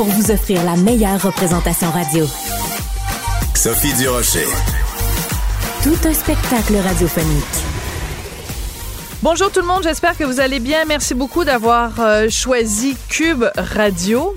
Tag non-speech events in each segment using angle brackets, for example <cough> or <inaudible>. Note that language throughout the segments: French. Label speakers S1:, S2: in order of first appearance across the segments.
S1: pour vous offrir la meilleure représentation radio.
S2: Sophie Durocher.
S1: Tout un spectacle radiophonique.
S3: Bonjour tout le monde, j'espère que vous allez bien. Merci beaucoup d'avoir euh, choisi Cube Radio.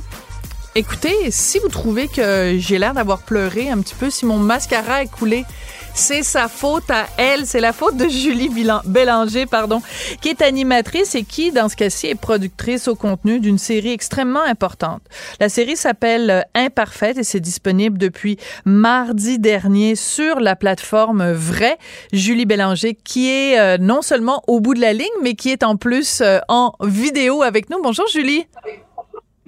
S3: Écoutez, si vous trouvez que j'ai l'air d'avoir pleuré un petit peu, si mon mascara est coulé, c'est sa faute à elle. C'est la faute de Julie Bélanger, pardon, qui est animatrice et qui, dans ce cas-ci, est productrice au contenu d'une série extrêmement importante. La série s'appelle euh, Imparfaite et c'est disponible depuis mardi dernier sur la plateforme Vrai. Julie Bélanger, qui est euh, non seulement au bout de la ligne, mais qui est en plus euh, en vidéo avec nous. Bonjour, Julie.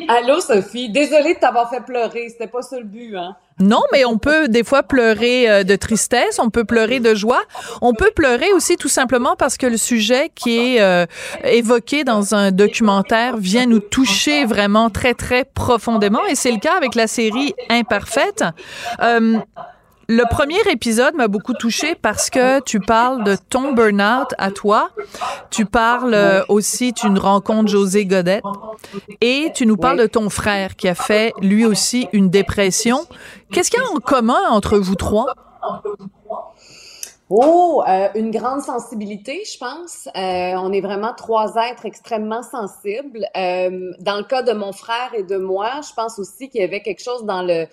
S4: Allô, Sophie. Désolée de t'avoir fait pleurer. C'était pas ça le but, hein?
S3: Non, mais on peut des fois pleurer euh, de tristesse, on peut pleurer de joie, on peut pleurer aussi tout simplement parce que le sujet qui est euh, évoqué dans un documentaire vient nous toucher vraiment très très profondément et c'est le cas avec la série Imparfaite. Euh, le premier épisode m'a beaucoup touché parce que tu parles de ton burn-out à toi. Tu parles euh, aussi, tu nous rencontres José Godette et tu nous parles de ton frère qui a fait lui aussi une dépression. Qu'est-ce qu'il y a en commun entre vous trois?
S4: Oh, euh, une grande sensibilité, je pense. Euh, on est vraiment trois êtres extrêmement sensibles. dans le cas de mon frère et de moi, je pense aussi qu'il y avait quelque chose dans le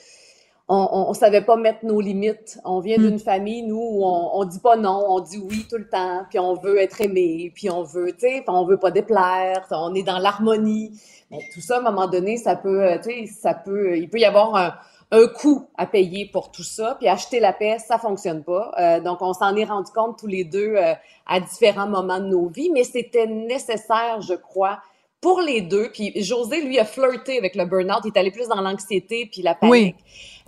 S4: on, on, savait pas mettre nos limites. On vient hmm. d'une famille, nous, où on, on dit pas non, on dit oui tout le temps, puis on veut être aimé, puis on veut, tu sais, on veut pas déplaire, on est dans l'harmonie. Mais tout ça, à un moment donné, ça peut, euh, tu sais, ça peut, il peut y avoir un, un coût à payer pour tout ça, puis acheter la paix, ça fonctionne pas. Euh, donc, on s'en est rendu compte tous les deux euh, à différents moments de nos vies, mais c'était nécessaire, je crois, pour les deux. Puis José, lui, a flirté avec le burn-out. Il est allé plus dans l'anxiété puis la panique.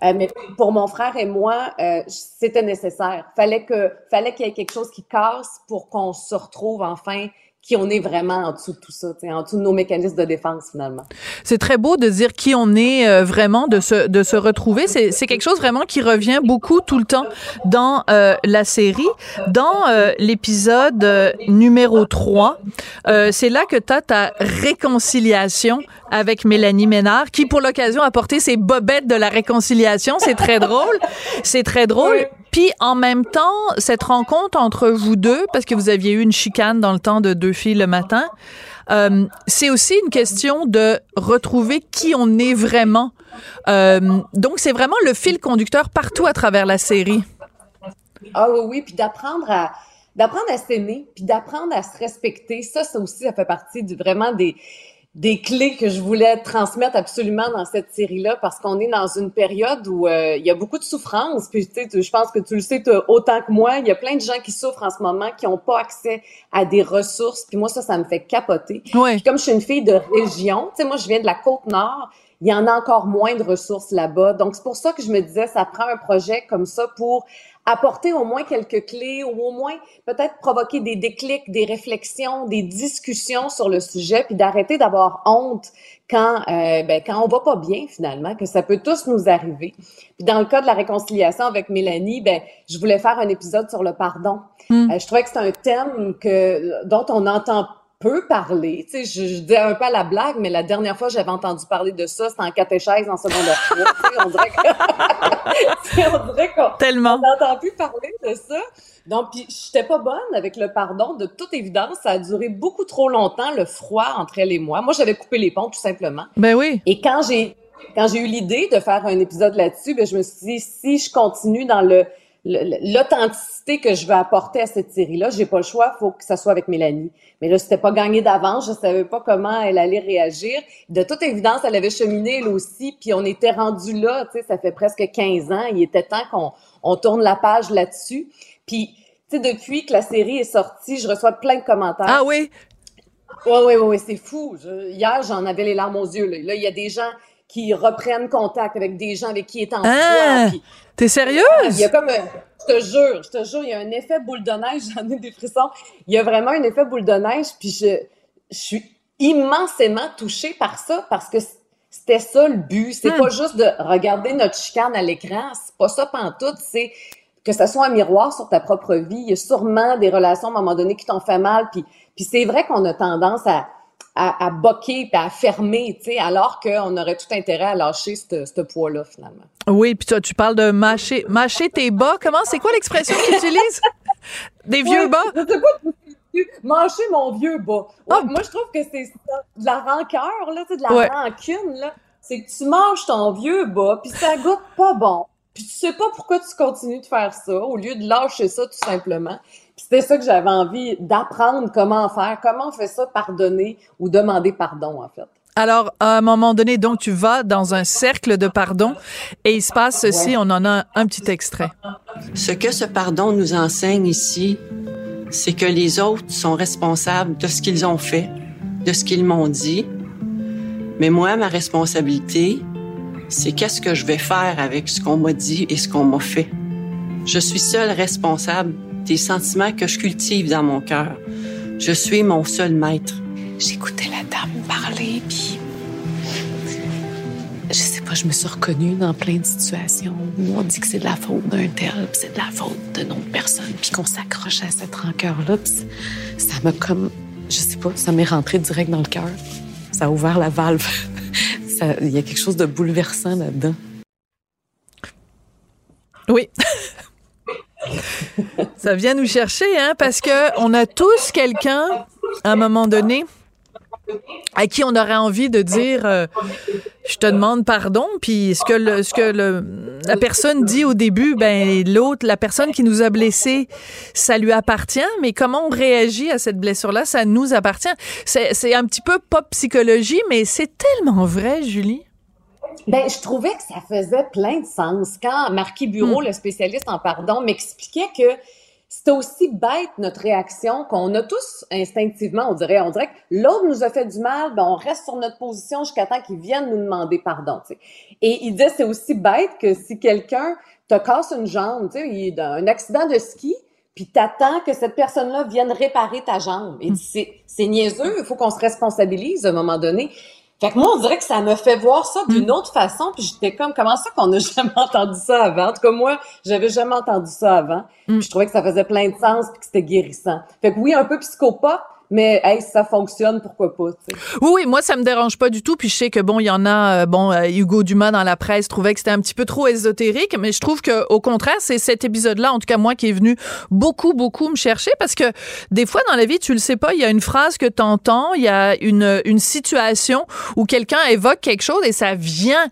S4: Euh, mais pour mon frère et moi, euh, c'était nécessaire. Fallait que, fallait qu'il y ait quelque chose qui casse pour qu'on se retrouve enfin qui on est vraiment en dessous de tout ça, en dessous de nos mécanismes de défense finalement.
S3: C'est très beau de dire qui on est euh, vraiment, de se, de se retrouver. C'est quelque chose vraiment qui revient beaucoup tout le temps dans euh, la série. Dans euh, l'épisode numéro 3, c'est là que tu as ta réconciliation avec Mélanie Ménard, qui pour l'occasion a porté ses bobettes de la réconciliation. C'est très drôle. C'est très drôle. Puis en même temps, cette rencontre entre vous deux, parce que vous aviez eu une chicane dans le temps de deux filles le matin, euh, c'est aussi une question de retrouver qui on est vraiment. Euh, donc c'est vraiment le fil conducteur partout à travers la série.
S4: Ah oui, puis d'apprendre à d'apprendre à s'aimer, puis d'apprendre à se respecter. Ça, ça aussi, ça fait partie du, vraiment des des clés que je voulais transmettre absolument dans cette série-là parce qu'on est dans une période où euh, il y a beaucoup de souffrance. Puis tu sais, je pense que tu le sais autant que moi, il y a plein de gens qui souffrent en ce moment qui n'ont pas accès à des ressources. Puis moi ça, ça me fait capoter. Puis comme je suis une fille de région, tu sais, moi je viens de la côte nord. Il y en a encore moins de ressources là-bas. Donc c'est pour ça que je me disais, ça prend un projet comme ça pour apporter au moins quelques clés ou au moins peut-être provoquer des déclics, des réflexions, des discussions sur le sujet, puis d'arrêter d'avoir honte quand euh, ben, quand on va pas bien finalement, que ça peut tous nous arriver. Puis dans le cas de la réconciliation avec Mélanie, ben je voulais faire un épisode sur le pardon. Hmm. Euh, je trouvais que c'est un thème que dont on entend peu parler. Tu sais, je, je, dis un peu à la blague, mais la dernière fois j'avais entendu parler de ça, c'était en catéchèse en secondaire 3. on dirait que... <laughs> on dirait qu'on
S3: Tellement.
S4: n'entend plus parler de ça. Donc, puis j'étais pas bonne avec le pardon. De toute évidence, ça a duré beaucoup trop longtemps, le froid entre elle et moi. Moi, j'avais coupé les ponts, tout simplement.
S3: Ben oui.
S4: Et quand j'ai quand j'ai eu l'idée de faire un épisode là-dessus, ben je me suis dit, si je continue dans le l'authenticité que je veux apporter à cette série-là, j'ai pas le choix, faut que ça soit avec Mélanie. Mais là, c'était pas gagné d'avance, je savais pas comment elle allait réagir. De toute évidence, elle avait cheminé elle aussi, puis on était rendu là, tu sais, ça fait presque 15 ans, il était temps qu'on on tourne la page là-dessus. Puis, tu sais, depuis que la série est sortie, je reçois plein de commentaires.
S3: Ah oui?
S4: Oui, oui, oui, c'est fou. hier, j'en avais les larmes aux yeux. Là, il y a des gens qui reprenne contact avec des gens avec qui il est en
S3: ah, T'es sérieuse?
S4: Il y a comme, je te jure, je te jure, il y a un effet boule de neige, j'en ai des frissons. Il y a vraiment un effet boule de neige, puis je, je suis immensément touchée par ça parce que c'était ça le but. C'est hmm. pas juste de regarder notre chicane à l'écran, c'est pas ça pantoute, c'est que ça soit un miroir sur ta propre vie. Il y a sûrement des relations à un moment donné qui t'ont fait mal, puis, puis c'est vrai qu'on a tendance à, à, à boquer à fermer, tu sais, alors qu'on aurait tout intérêt à lâcher ce poids-là, finalement.
S3: Oui, puis toi, tu parles de mâcher, mâcher tes bas. Comment, c'est quoi l'expression que tu utilises? <laughs> Des vieux bas?
S4: Je sais pas, mâcher mon vieux bas. Ah! Moi, je trouve que c'est de la rancœur, là, de la rancune, là. C'est que tu manges ton vieux bas, puis ça goûte pas bon. Puis tu sais pas pourquoi tu continues de faire ça, au lieu de lâcher ça tout simplement. Puis c'était ça que j'avais envie d'apprendre comment faire, comment on fait ça, pardonner ou demander pardon, en fait?
S3: Alors, à un moment donné, donc, tu vas dans un cercle de pardon et il se passe ceci, on en a un petit extrait.
S5: Ce que ce pardon nous enseigne ici, c'est que les autres sont responsables de ce qu'ils ont fait, de ce qu'ils m'ont dit. Mais moi, ma responsabilité, c'est qu'est-ce que je vais faire avec ce qu'on m'a dit et ce qu'on m'a fait. Je suis seule responsable des sentiments que je cultive dans mon cœur. Je suis mon seul maître.
S6: J'écoutais la dame parler, puis je sais pas, je me suis reconnue dans plein de situations où on dit que c'est de la faute d'un tel, puis c'est de la faute d'une autre personne, puis qu'on s'accroche à cette rancœur-là. Ça m'a comme, je sais pas, ça m'est rentré direct dans le cœur. Ça a ouvert la valve. <laughs> Il y a quelque chose de bouleversant là-dedans.
S3: Oui. <laughs> ça vient nous chercher, hein, parce que on a tous quelqu'un, à un moment donné, à qui on aurait envie de dire euh, je te demande pardon puis ce que le, ce que le, la personne dit au début ben l'autre la personne qui nous a blessés ça lui appartient mais comment on réagit à cette blessure là ça nous appartient c'est un petit peu pop psychologie mais c'est tellement vrai Julie
S4: ben, je trouvais que ça faisait plein de sens. Quand Marquis Bureau, hmm. le spécialiste en pardon, m'expliquait que c'était aussi bête notre réaction qu'on a tous instinctivement, on dirait, on dirait que l'autre nous a fait du mal, ben on reste sur notre position jusqu'à temps qu'il vienne nous demander pardon. Et il disait c'est aussi bête que si quelqu'un te casse une jambe, tu sais, il est un accident de ski, puis t'attends que cette personne-là vienne réparer ta jambe. Et c'est c'est niaiseux, il faut qu'on se responsabilise à un moment donné. Fait que moi, on dirait que ça me fait voir ça d'une mm. autre façon. Puis j'étais comme, comment ça qu'on n'a <laughs> jamais entendu ça avant? En tout cas, moi, j'avais jamais entendu ça avant. Mm. Puis je trouvais que ça faisait plein de sens puis que c'était guérissant. Fait que oui, un peu psychopathe, mais hey, ça fonctionne, pourquoi pas.
S3: Oui, oui, moi ça me dérange pas du tout. Puis je sais que bon, il y en a, euh, bon, euh, Hugo Dumas dans la presse trouvait que c'était un petit peu trop ésotérique, mais je trouve que au contraire, c'est cet épisode-là, en tout cas moi, qui est venu beaucoup, beaucoup me chercher parce que des fois dans la vie, tu le sais pas, il y a une phrase que tu entends, il y a une, une situation où quelqu'un évoque quelque chose et ça vient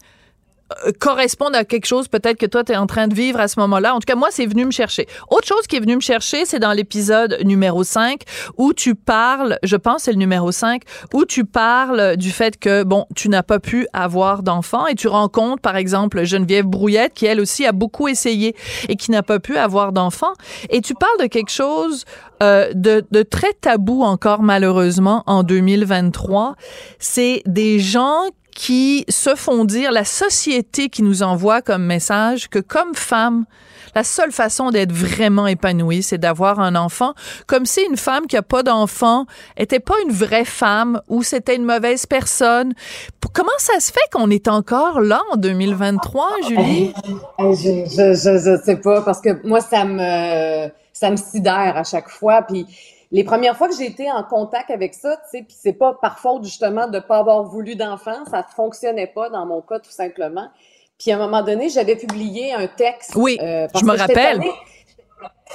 S3: correspondent à quelque chose peut-être que toi tu es en train de vivre à ce moment-là. En tout cas, moi c'est venu me chercher. Autre chose qui est venu me chercher, c'est dans l'épisode numéro 5 où tu parles, je pense c'est le numéro 5, où tu parles du fait que bon, tu n'as pas pu avoir d'enfant et tu rencontres par exemple Geneviève Brouillette qui elle aussi a beaucoup essayé et qui n'a pas pu avoir d'enfant et tu parles de quelque chose euh, de, de très tabou encore malheureusement en 2023, c'est des gens qui se font dire, la société qui nous envoie comme message que comme femme, la seule façon d'être vraiment épanouie, c'est d'avoir un enfant, comme si une femme qui a pas d'enfant était pas une vraie femme ou c'était une mauvaise personne. Comment ça se fait qu'on est encore là en 2023, Julie?
S4: Je, je, je, sais pas, parce que moi, ça me, ça me sidère à chaque fois, puis les premières fois que j'ai été en contact avec ça, tu sais, puis c'est pas par faute justement de pas avoir voulu d'enfant, ça fonctionnait pas dans mon cas tout simplement. Puis à un moment donné, j'avais publié un texte.
S3: Oui, euh, je me rappelle.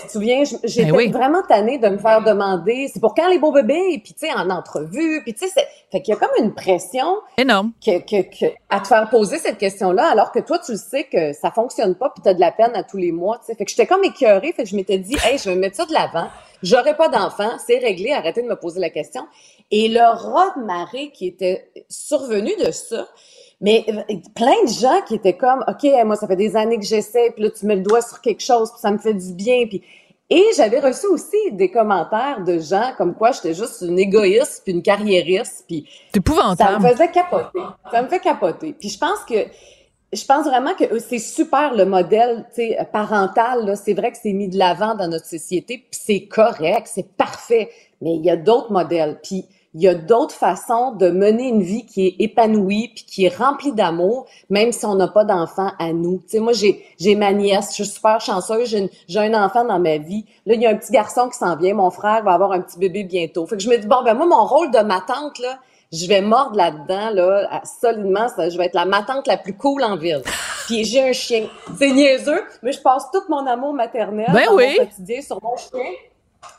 S4: Tu te souviens, j'étais ben vraiment tannée de me faire demander, c'est pour quand les beaux bébés, puis tu sais, en entrevue, puis tu sais, fait qu'il y a comme une pression
S3: énorme
S4: que, que, que, à te faire poser cette question-là, alors que toi, tu le sais que ça fonctionne pas, puis tu as de la peine à tous les mois, tu sais. Fait que j'étais comme écœurée, fait que je m'étais dit, hey, je vais mettre ça de l'avant. J'aurais pas d'enfant, c'est réglé, arrêtez de me poser la question. Et le rat de marée qui était survenu de ça, mais euh, plein de gens qui étaient comme, OK, moi, ça fait des années que j'essaie, puis là, tu mets le doigt sur quelque chose, puis ça me fait du bien, puis Et j'avais reçu aussi des commentaires de gens comme quoi j'étais juste une égoïste puis une carriériste puis
S3: épouvantable.
S4: Ça me faisait capoter. Ça me fait capoter. Puis je pense que je pense vraiment que c'est super le modèle parental. C'est vrai que c'est mis de l'avant dans notre société, puis c'est correct, c'est parfait. Mais il y a d'autres modèles. Puis il y a d'autres façons de mener une vie qui est épanouie puis qui est remplie d'amour, même si on n'a pas d'enfant à nous. Tu sais, moi, j'ai, j'ai ma nièce, je suis super chanceuse, j'ai, j'ai un enfant dans ma vie. Là, il y a un petit garçon qui s'en vient, mon frère va avoir un petit bébé bientôt. Fait que je me dis, bon, ben moi, mon rôle de ma tante, là, je vais mordre là-dedans, là, solidement, ça, je vais être la ma tante la plus cool en ville. Puis j'ai un chien. C'est niaiseux, mais je passe tout mon amour maternel
S3: ben oui.
S4: mon quotidien sur mon chien,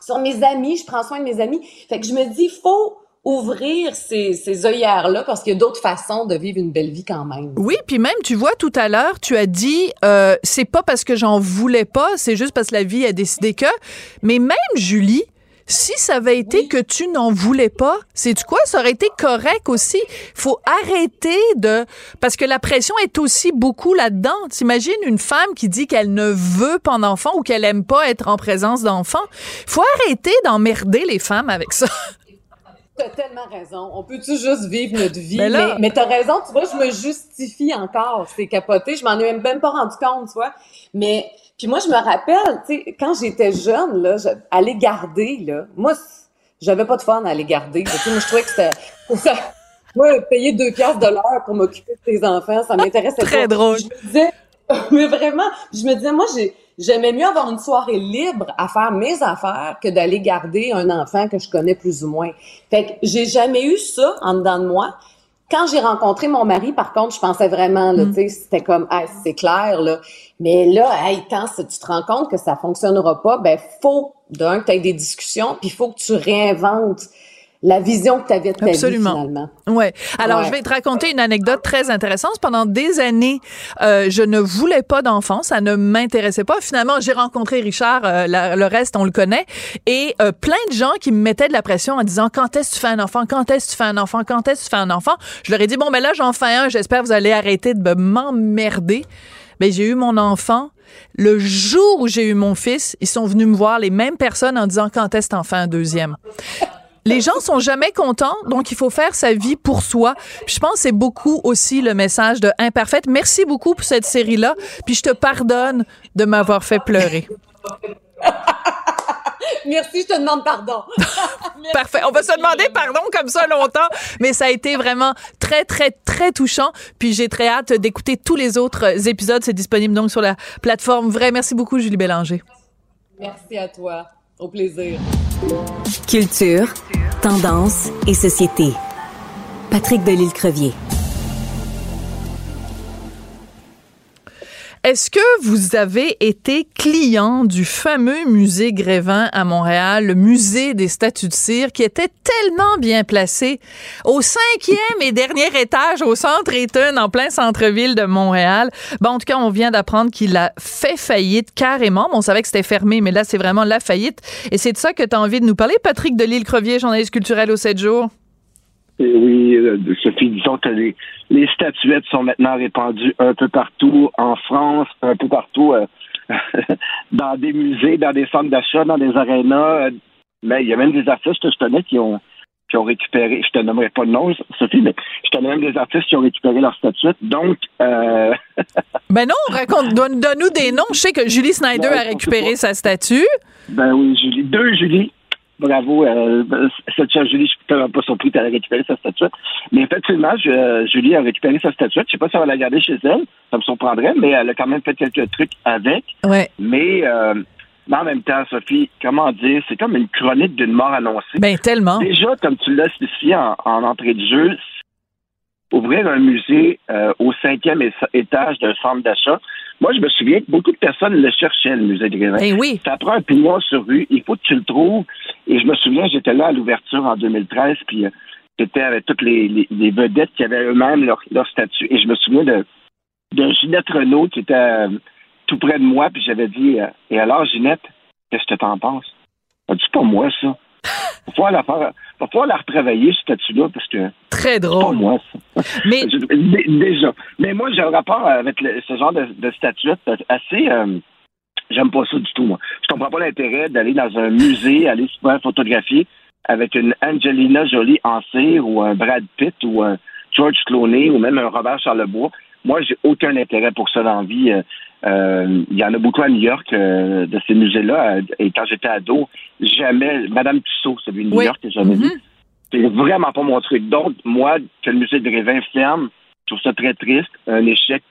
S4: sur mes amis, je prends soin de mes amis. Fait que je me dis, faut ouvrir ces, ces œillères-là parce qu'il y a d'autres façons de vivre une belle vie quand même.
S3: Oui, puis même, tu vois, tout à l'heure, tu as dit, euh, c'est pas parce que j'en voulais pas, c'est juste parce que la vie a décidé que. Mais même, Julie, si ça avait été que tu n'en voulais pas, c'est tu quoi? Ça aurait été correct aussi. Faut arrêter de parce que la pression est aussi beaucoup là-dedans. T'imagines une femme qui dit qu'elle ne veut pas d'enfant ou qu'elle aime pas être en présence d'enfants. Faut arrêter d'emmerder les femmes avec ça.
S4: T'as tellement raison. On peut-tu juste vivre notre vie? Mais, là... mais, t'as raison, tu vois, je me justifie encore. C'est capoté. Je m'en ai même pas rendu compte, tu vois. Mais, puis moi, je me rappelle, tu sais, quand j'étais jeune, là, aller garder, là, moi, j'avais pas de fun à aller garder. Tu sais, moi, je trouvais que c'était, ça, moi, payer deux piastres de l'heure pour m'occuper de tes enfants, ça m'intéressait
S3: Très drôle.
S4: Je me disais, <laughs> mais vraiment, je me disais, moi, j'ai, j'aimais mieux avoir une soirée libre à faire mes affaires que d'aller garder un enfant que je connais plus ou moins. Fait que j'ai jamais eu ça en dedans de moi. Quand j'ai rencontré mon mari, par contre, je pensais vraiment, là, mm. tu sais, c'était comme, ah, c'est clair, là. Mais là, hey, quand tu te rends compte que ça fonctionnera pas, ben, faut, d'un, que tu aies des discussions, puis il faut que tu réinventes la vision que tu avais de ta
S3: Absolument.
S4: vie, finalement.
S3: Ouais. Alors,
S4: Ouais.
S3: je vais te raconter une anecdote très intéressante. Pendant des années, euh, je ne voulais pas d'enfant, ça ne m'intéressait pas. Finalement, j'ai rencontré Richard, euh, la- le reste, on le connaît, et euh, plein de gens qui me mettaient de la pression en disant quand est-ce que tu fais un enfant, quand est-ce que tu fais un enfant, quand est-ce que tu fais un enfant? Je leur ai dit bon ben là j'en fais un, j'espère que vous allez arrêter de me- m'emmerder. Ben j'ai eu mon enfant. Le jour où j'ai eu mon fils, ils sont venus me voir les mêmes personnes en disant quand est-ce que t'en fais un deuxième? Les gens sont jamais contents, donc il faut faire sa vie pour soi. Puis je pense que c'est beaucoup aussi le message de Imparfaite. Merci beaucoup pour cette série-là. Puis je te pardonne de m'avoir fait pleurer. <laughs>
S4: Merci, je te demande pardon. <laughs>
S3: Parfait. On va se demander pardon comme ça longtemps, mais ça a été vraiment très, très, très touchant. Puis j'ai très hâte d'écouter tous les autres épisodes. C'est disponible donc sur la plateforme Vrai. Merci beaucoup, Julie Bélanger.
S4: Merci à toi.
S1: Culture, tendance et société. Patrick Delisle-Crevier.
S3: Est-ce que vous avez été client du fameux musée Grévin à Montréal, le musée des statues de cire, qui était tellement bien placé? Au cinquième et dernier étage au centre Eaton, en plein centre-ville de Montréal? Bon, en tout cas, on vient d'apprendre qu'il a fait faillite carrément. Bon, on savait que c'était fermé, mais là, c'est vraiment la faillite. Et c'est de ça que tu as envie de nous parler, Patrick Delisle-Crevier, journaliste culturel au 7 jours.
S7: Et oui, euh, Sophie, disons que les, les statuettes sont maintenant répandues un peu partout en France, un peu partout euh, <laughs> dans des musées, dans des centres d'achat, dans des arénas. Mais il y a même des artistes que je connais qui ont qui ont récupéré, je te nommerai pas de nom, Sophie, mais je connais même des artistes qui ont récupéré leurs statuettes. Donc, euh, <laughs>
S3: Ben non, raconte, donne- donne-nous des noms. Je sais que Julie Snyder
S7: Ouais,
S3: a récupéré sa statue.
S7: ben oui, Julie, deux Julie. Bravo, euh, cette Julie, je suis tellement pas surpris qu'elle a récupéré sa statuette. Mais effectivement, je- euh, Julie a récupéré sa statuette. Je sais pas si elle va la garder chez elle, ça me surprendrait, mais elle a quand même fait quelques trucs avec.
S3: Ouais.
S7: Mais, euh, mais en même temps, Sophie, comment dire, c'est comme une chronique d'une mort annoncée.
S3: Ben tellement.
S7: Déjà, comme tu l'as spécifié en, en entrée de jeu, ouvrir un musée euh, au cinquième étage d'un centre d'achat. Moi, je me souviens que beaucoup de personnes le cherchaient, le musée de Grévin.
S3: Eh oui.
S7: Ça prend un pignon sur rue, il faut que tu le trouves. Et je me souviens, j'étais là à l'ouverture en 2013, puis euh, j'étais avec toutes les, les- les vedettes qui avaient eux-mêmes leur, leur statut. Et je me souviens de, de Ginette Renault qui était euh, tout près de moi, puis j'avais dit euh, Et alors, Ginette, qu'est-ce que t'en penses? Elle dit, C'est pas moi, ça. Va falloir la faire, va falloir la retravailler, ce statut-là, parce que
S3: Très
S7: c'est pas
S3: drôle.
S7: moi, ça.
S3: Mais <laughs>
S7: Déjà. Mais moi, j'ai un rapport avec le- ce genre de, de statuette assez, euh, J'aime pas ça du tout, moi. Je comprends pas l'intérêt d'aller dans un musée, aller se faire photographier avec une Angelina Jolie en cire ou un Brad Pitt ou un George Clooney ou même un Robert Charlebois. Moi, j'ai aucun intérêt pour ça dans la vie. Euh, euh, il y en a beaucoup à New York euh, de ces musées-là. Et quand j'étais ado, jamais Madame Tussaud, celui de New York que j'avais vu. Mm-hmm. C'est vraiment pas mon truc. Donc, moi, que le musée de Grévin ferme, je trouve ça très triste, un échec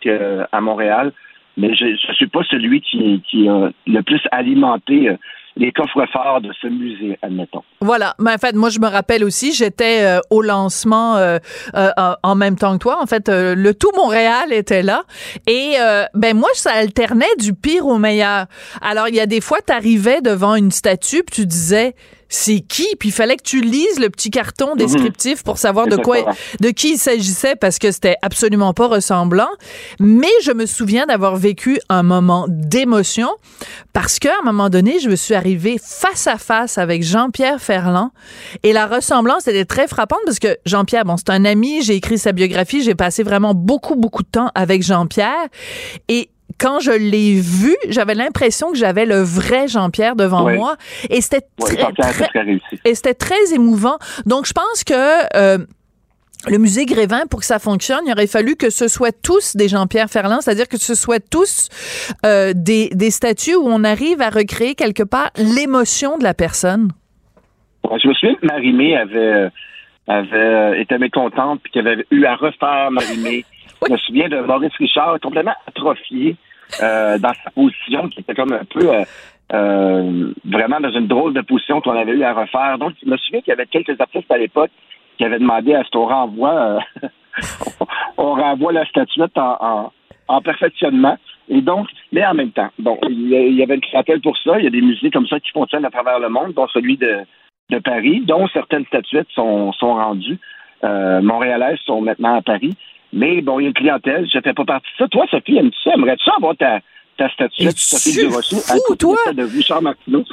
S7: à Montréal mais je ne suis pas celui qui, qui a le plus alimenté euh, les coffres-forts de ce musée, admettons.
S3: Voilà. Mais en fait, moi, je me rappelle aussi, j'étais euh, au lancement euh, en même temps que toi. En fait, le tout Montréal était là. Et ben moi, ça alternait du pire au meilleur. Alors, il y a des fois, tu arrivais devant une statue, puis tu disais c'est qui? Puis il fallait que tu lises le petit carton mhm. descriptif pour savoir de quoi de qui il s'agissait parce que c'était absolument pas ressemblant. Mais je me souviens d'avoir vécu un moment d'émotion parce qu'à un moment donné je me suis arrivée face à face avec Jean-Pierre Ferland et la ressemblance était très frappante parce que Jean-Pierre bon c'est un ami j'ai écrit sa biographie j'ai passé vraiment beaucoup beaucoup de temps avec Jean-Pierre et quand je l'ai vu, j'avais l'impression que j'avais le vrai Jean-Pierre devant moi. Et c'était très, et c'était très émouvant. Donc, je pense que euh, le musée Grévin, pour que ça fonctionne, il aurait fallu que ce soit tous des Jean-Pierre Ferland, c'est-à-dire que ce soit tous euh, des, des statues où on arrive à recréer quelque part l'émotion de la personne.
S7: je me souviens que Marimé avait, avait été mécontente puis qu'elle avait eu à refaire Marimé. <laughs> Je me souviens de Maurice Richard complètement atrophié euh, dans sa position, qui était comme un peu euh, euh, vraiment dans une drôle de position qu'on avait eu à refaire. Donc, je me souviens qu'il y avait quelques artistes à l'époque qui avaient demandé à ce qu'on renvoie, <laughs> on renvoie la statuette en, perfectionnement. Et donc, mais en même temps, il y avait une clientèle pour ça. Il y a des musées comme ça qui fonctionnent à travers le monde, dont celui de, de Paris, dont certaines statuettes sont, sont rendues. Montréalaises sont maintenant à Paris. Mais bon, il y a une clientèle, je ne fais pas partie de ça. Toi, Sophie, aimes-tu ça? Aimerais-tu avoir ta, ta statuette Sophie Durocher côté toi? de Richard Martineau.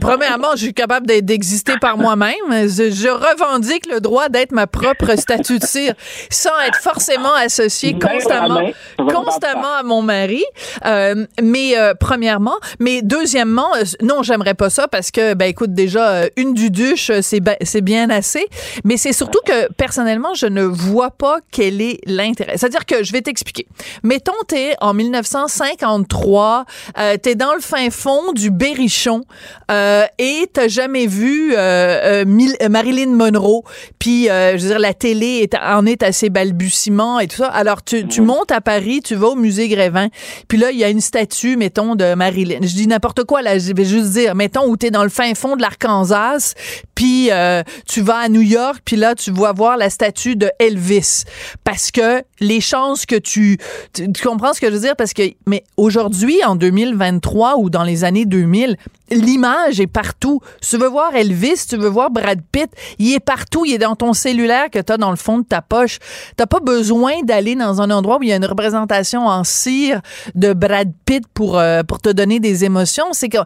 S3: premièrement, je suis capable d'exister par moi-même. Je, revendique le droit d'être ma propre statue de cire sans être forcément associée constamment, constamment à mon mari. Euh, mais euh, premièrement, mais deuxièmement, euh, non, j'aimerais pas ça parce que, ben écoute, déjà une du duche, c'est c'est bien assez. Mais c'est surtout que personnellement, je ne vois pas quel est l'intérêt. C'est-à-dire que je vais t'expliquer. Mettons, t'es en 1953 euh, t'es dans le fin fond du Berrichon euh, et t'as jamais vu euh, Marilyn Monroe. Puis, je veux dire, la télé est, en est à ses balbutiements et tout ça. Alors, tu, tu montes à Paris, tu vas au musée Grévin, puis là, il y a une statue, mettons, de Marilyn. Je dis n'importe quoi, là, je vais juste dire, mettons, où t'es dans le fin fond de l'Arkansas, puis tu vas à New York, puis là, tu vas voir la statue de Elvis. Parce que les chances que tu, tu, tu comprends ce que je veux dire? Parce que, mais aujourd'hui, en 2023 ou dans les années 2000, l'image est partout. tu veux voir Elvis, tu veux voir Brad Pitt, il est partout, il est dans ton cellulaire que tu as dans le fond de ta poche. T'as pas besoin d'aller dans un endroit où il y a une représentation en cire de Brad Pitt pour, euh, pour te donner des émotions. C'est que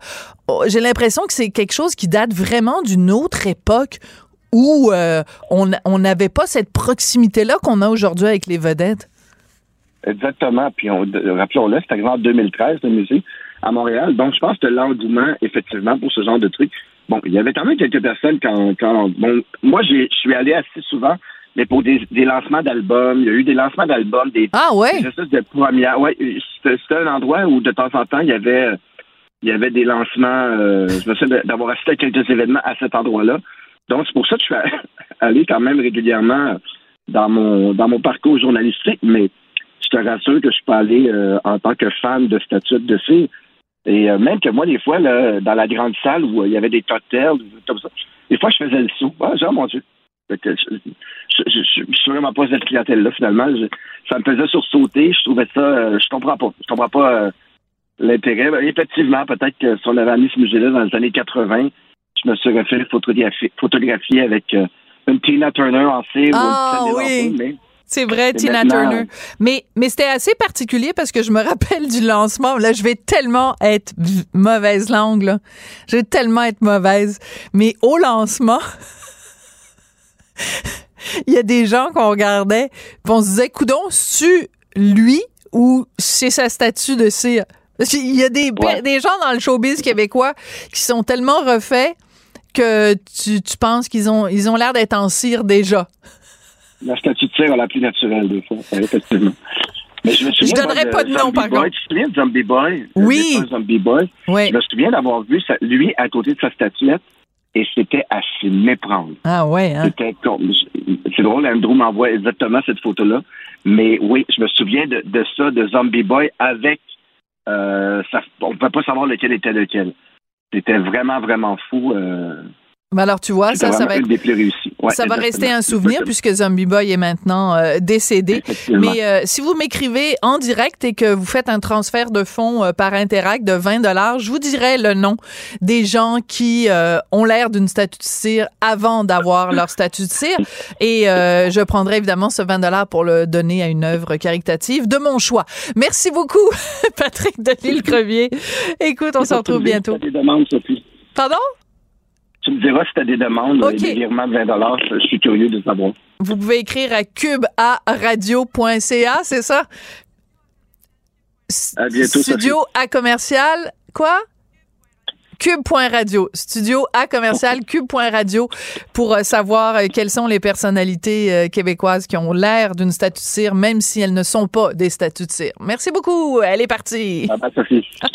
S3: oh, j'ai l'impression que c'est quelque chose qui date vraiment d'une autre époque où euh, on n'avait pas cette proximité-là qu'on a aujourd'hui avec les vedettes.
S7: Exactement. Puis rappelons-le, c'est arrivé en 2013, le musée, à Montréal. Donc, je pense que l'engouement, effectivement, pour ce genre de truc. Bon, il y avait quand même quelques personnes quand. quand bon, moi, je suis allé assez souvent, mais pour des, lancements d'albums. Il y a eu des lancements d'albums, des.
S3: Ah, ouais?
S7: de première. Ouais, c'était un endroit où, de temps en temps, il y avait. Il y avait des lancements. Euh, je me souviens d'avoir assisté à quelques événements à cet endroit-là. Donc, c'est pour ça que je suis <laughs> allé quand même régulièrement dans mon dans mon parcours journalistique, mais je te rassure que je peux aller euh, en tant que fan de statues de cire. Et euh, même que moi, des fois, là, dans la grande salle où il y avait des cocktails, comme ça, des fois, je faisais le saut. Ah, genre, mon Dieu. je, je, suis vraiment pas cette clientèle-là, finalement. ça me faisait sursauter. Je trouvais ça. Euh, je comprends pas. Je comprends pas l'intérêt. Ben, effectivement, peut-être que si on avait mis ce musée-là dans les années 80, je me serais fait photographier, avec une Tina Turner en cire
S3: ah, ou une oui. C'est vrai, Tina Turner. Mais, mais c'était assez particulier parce que je me rappelle du lancement. Là, je vais tellement être mauvaise langue, là. Je vais tellement être mauvaise. Mais au lancement, <laughs> il y a des gens qu'on regardait, on se disait, coudon, tu lui ou c'est sa statue de cire? Il y a des, des gens dans le showbiz québécois qui sont tellement refaits que tu, tu penses qu'ils ont ils ont l'air d'être en cire déjà.
S7: La statue de cire a la plus naturelle, des fois, effectivement.
S3: Mais je me souviens. Je donnerais pas de nom, par contre.
S7: Tu te souviens de Zombie Boy?
S3: Oui.
S7: Zombie Boy?
S3: Oui.
S7: Je me souviens d'avoir vu ça, lui à côté de sa statuette et c'était à se méprendre.
S3: Ah ouais, hein?
S7: C'était comme. C'est drôle, Andrew m'envoie exactement cette photo-là. Mais oui, je me souviens de, de ça, de Zombie Boy avec. Euh, ça, on ne peut pas savoir lequel était lequel. C'était vraiment, vraiment fou. Euh,
S3: mais alors, tu vois, ça, ça va être. ça va rester un souvenir puisque Zombie Boy est maintenant euh, décédé. Mais euh, si vous m'écrivez en direct et que vous faites un transfert de fonds euh, par Interact de 20 dollars, je vous dirai le nom des gens qui ont l'air d'une statue de cire avant d'avoir <laughs> leur statue de cire. Et je prendrai évidemment ce 20 dollars pour le donner à une œuvre caritative de mon choix. Merci beaucoup, <laughs> Patrick Delisle-Crevier. Écoute, on se retrouve bientôt. Pardon?
S7: Tu me diras si tu as des demandes, des virements de 20 Je suis curieux de savoir.
S3: Vous pouvez écrire à cubearadio.ca, c'est ça?
S7: À bientôt,
S3: Studio à commercial, quoi? Cube.radio, studio à commercial cube.radio pour euh, savoir euh, quelles sont les personnalités euh, québécoises qui ont l'air d'une statue de cire, même si elles ne sont pas des statues de cire. Merci beaucoup. Elle est partie.
S7: Bye bye, Sophie. <laughs>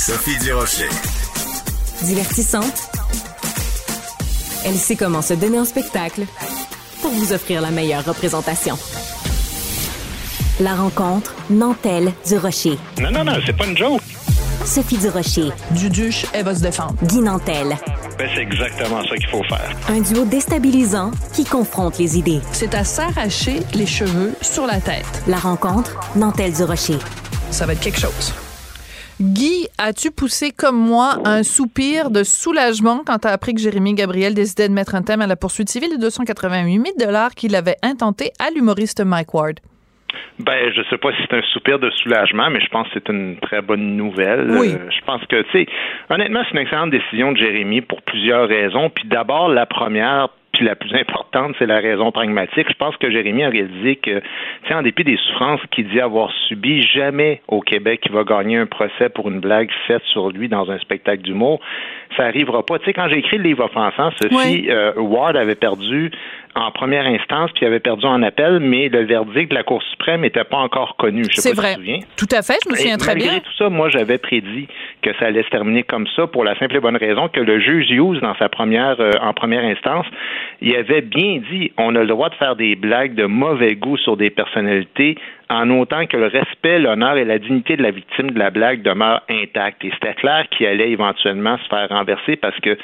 S2: Sophie Durocher.
S1: Divertissante. Elle sait comment se donner en spectacle pour vous offrir la meilleure représentation. La rencontre Nantel du Rocher.
S8: Non, non, non, c'est pas une joke.
S1: Sophie Durocher.
S3: Duduche, elle va se défendre.
S1: Guy Nantel.
S8: Ben, c'est exactement ça qu'il faut faire.
S1: Un duo déstabilisant qui confronte les idées.
S3: C'est à s'arracher les cheveux sur la tête.
S1: La rencontre Nantel du Rocher.
S3: Ça va être quelque chose. Guy, as-tu poussé comme moi un soupir de soulagement quand tu as appris que Jérémy Gabriel décidait de mettre un thème à la poursuite civile de 288 000 dollars qu'il avait intenté à l'humoriste Mike Ward?
S8: Ben, je sais pas si c'est un soupir de soulagement, mais je pense que c'est une très bonne nouvelle.
S3: Oui.
S8: Euh, je pense que, tu sais, honnêtement, c'est une excellente décision de Jérémy pour plusieurs raisons. Puis d'abord, la première, puis la plus <laughs> importante, c'est la raison pragmatique. Je pense que Jérémy a réalisé que, tu en dépit des souffrances qu'il dit avoir subies, jamais au Québec il va gagner un procès pour une blague faite sur lui dans un spectacle d'humour. Ça arrivera pas. Tu sais, quand j'ai écrit le livre offensant, Sophie, euh, Ward avait perdu en première instance, puis avait perdu en appel, mais le verdict de la Cour suprême n'était pas encore connu.
S3: C'est vrai. Tout à fait, je me souviens très bien.
S8: Malgré tout ça, moi, j'avais prédit que ça allait se terminer comme ça pour la simple et bonne raison que le juge Hughes, dans sa première, euh, en première instance, il avait bien dit on a le droit de faire des blagues de mauvais goût sur des personnalités en autant que le respect, l'honneur et la dignité de la victime de la blague demeurent intacts. Et c'était clair qu'il allait éventuellement se faire renverser parce que